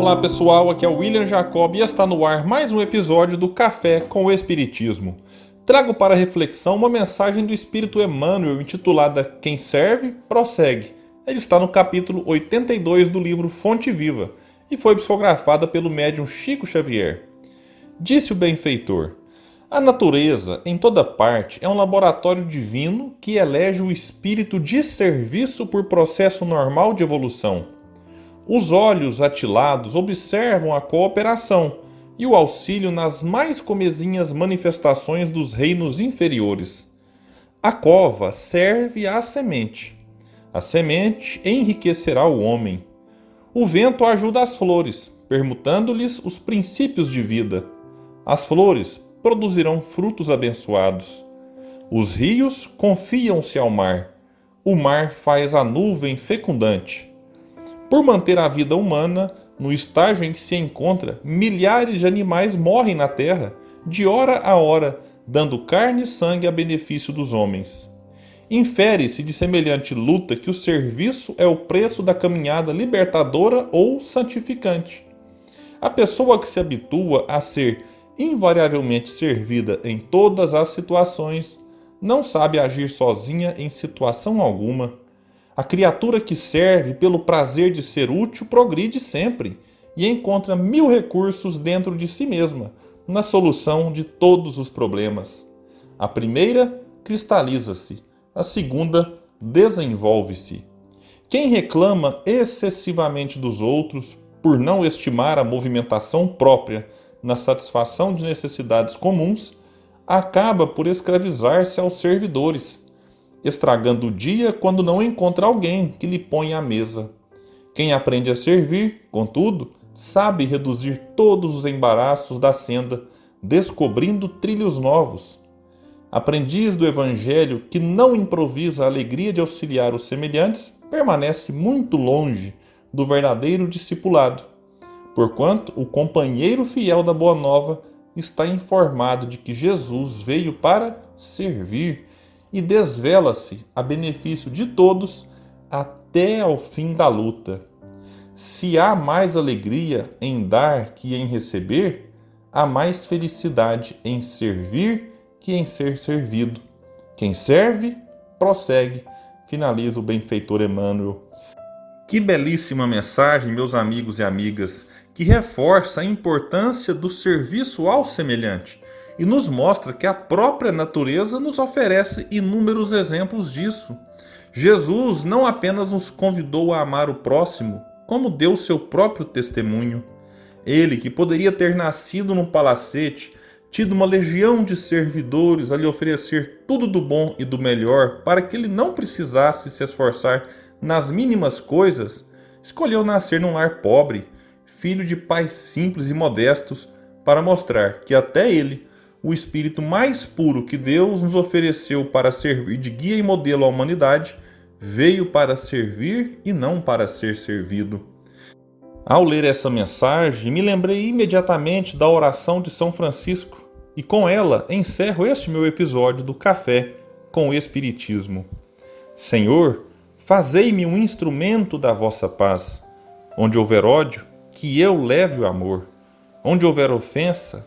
Olá pessoal, aqui é o William Jacob e está no ar mais um episódio do Café com o Espiritismo. Trago para reflexão uma mensagem do Espírito Emmanuel intitulada Quem Serve, Prossegue. Ele está no capítulo 82 do livro Fonte Viva e foi psicografada pelo médium Chico Xavier. Disse o benfeitor: A natureza, em toda parte, é um laboratório divino que elege o espírito de serviço por processo normal de evolução os olhos atilados observam a cooperação e o auxílio nas mais comezinhas manifestações dos reinos inferiores. A cova serve à semente. A semente enriquecerá o homem. O vento ajuda as flores, permutando-lhes os princípios de vida. As flores produzirão frutos abençoados. Os rios confiam-se ao mar. O mar faz a nuvem fecundante. Por manter a vida humana no estágio em que se encontra, milhares de animais morrem na terra, de hora a hora, dando carne e sangue a benefício dos homens. Infere-se de semelhante luta que o serviço é o preço da caminhada libertadora ou santificante. A pessoa que se habitua a ser invariavelmente servida em todas as situações não sabe agir sozinha em situação alguma a criatura que serve pelo prazer de ser útil progride sempre e encontra mil recursos dentro de si mesma na solução de todos os problemas. A primeira cristaliza-se, a segunda desenvolve-se. Quem reclama excessivamente dos outros por não estimar a movimentação própria na satisfação de necessidades comuns, acaba por escravizar-se aos servidores estragando o dia quando não encontra alguém que lhe ponha à mesa. Quem aprende a servir, contudo, sabe reduzir todos os embaraços da senda, descobrindo trilhos novos. Aprendiz do Evangelho que não improvisa a alegria de auxiliar os semelhantes, permanece muito longe do verdadeiro discipulado, porquanto o companheiro fiel da Boa Nova está informado de que Jesus veio para servir e desvela-se a benefício de todos até ao fim da luta. Se há mais alegria em dar que em receber, há mais felicidade em servir que em ser servido. Quem serve, prossegue, finaliza o benfeitor Emmanuel. Que belíssima mensagem, meus amigos e amigas, que reforça a importância do serviço ao semelhante e nos mostra que a própria natureza nos oferece inúmeros exemplos disso. Jesus não apenas nos convidou a amar o próximo, como deu seu próprio testemunho. Ele, que poderia ter nascido num palacete, tido uma legião de servidores a lhe oferecer tudo do bom e do melhor para que ele não precisasse se esforçar nas mínimas coisas, escolheu nascer num lar pobre, filho de pais simples e modestos, para mostrar que até ele o espírito mais puro que Deus nos ofereceu para servir de guia e modelo à humanidade, veio para servir e não para ser servido. Ao ler essa mensagem, me lembrei imediatamente da oração de São Francisco e com ela encerro este meu episódio do Café com o Espiritismo. Senhor, fazei-me um instrumento da vossa paz. Onde houver ódio, que eu leve o amor. Onde houver ofensa,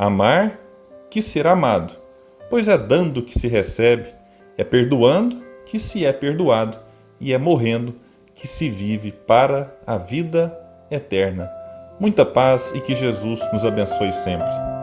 Amar, que ser amado, pois é dando que se recebe, é perdoando que se é perdoado, e é morrendo que se vive para a vida eterna. Muita paz e que Jesus nos abençoe sempre.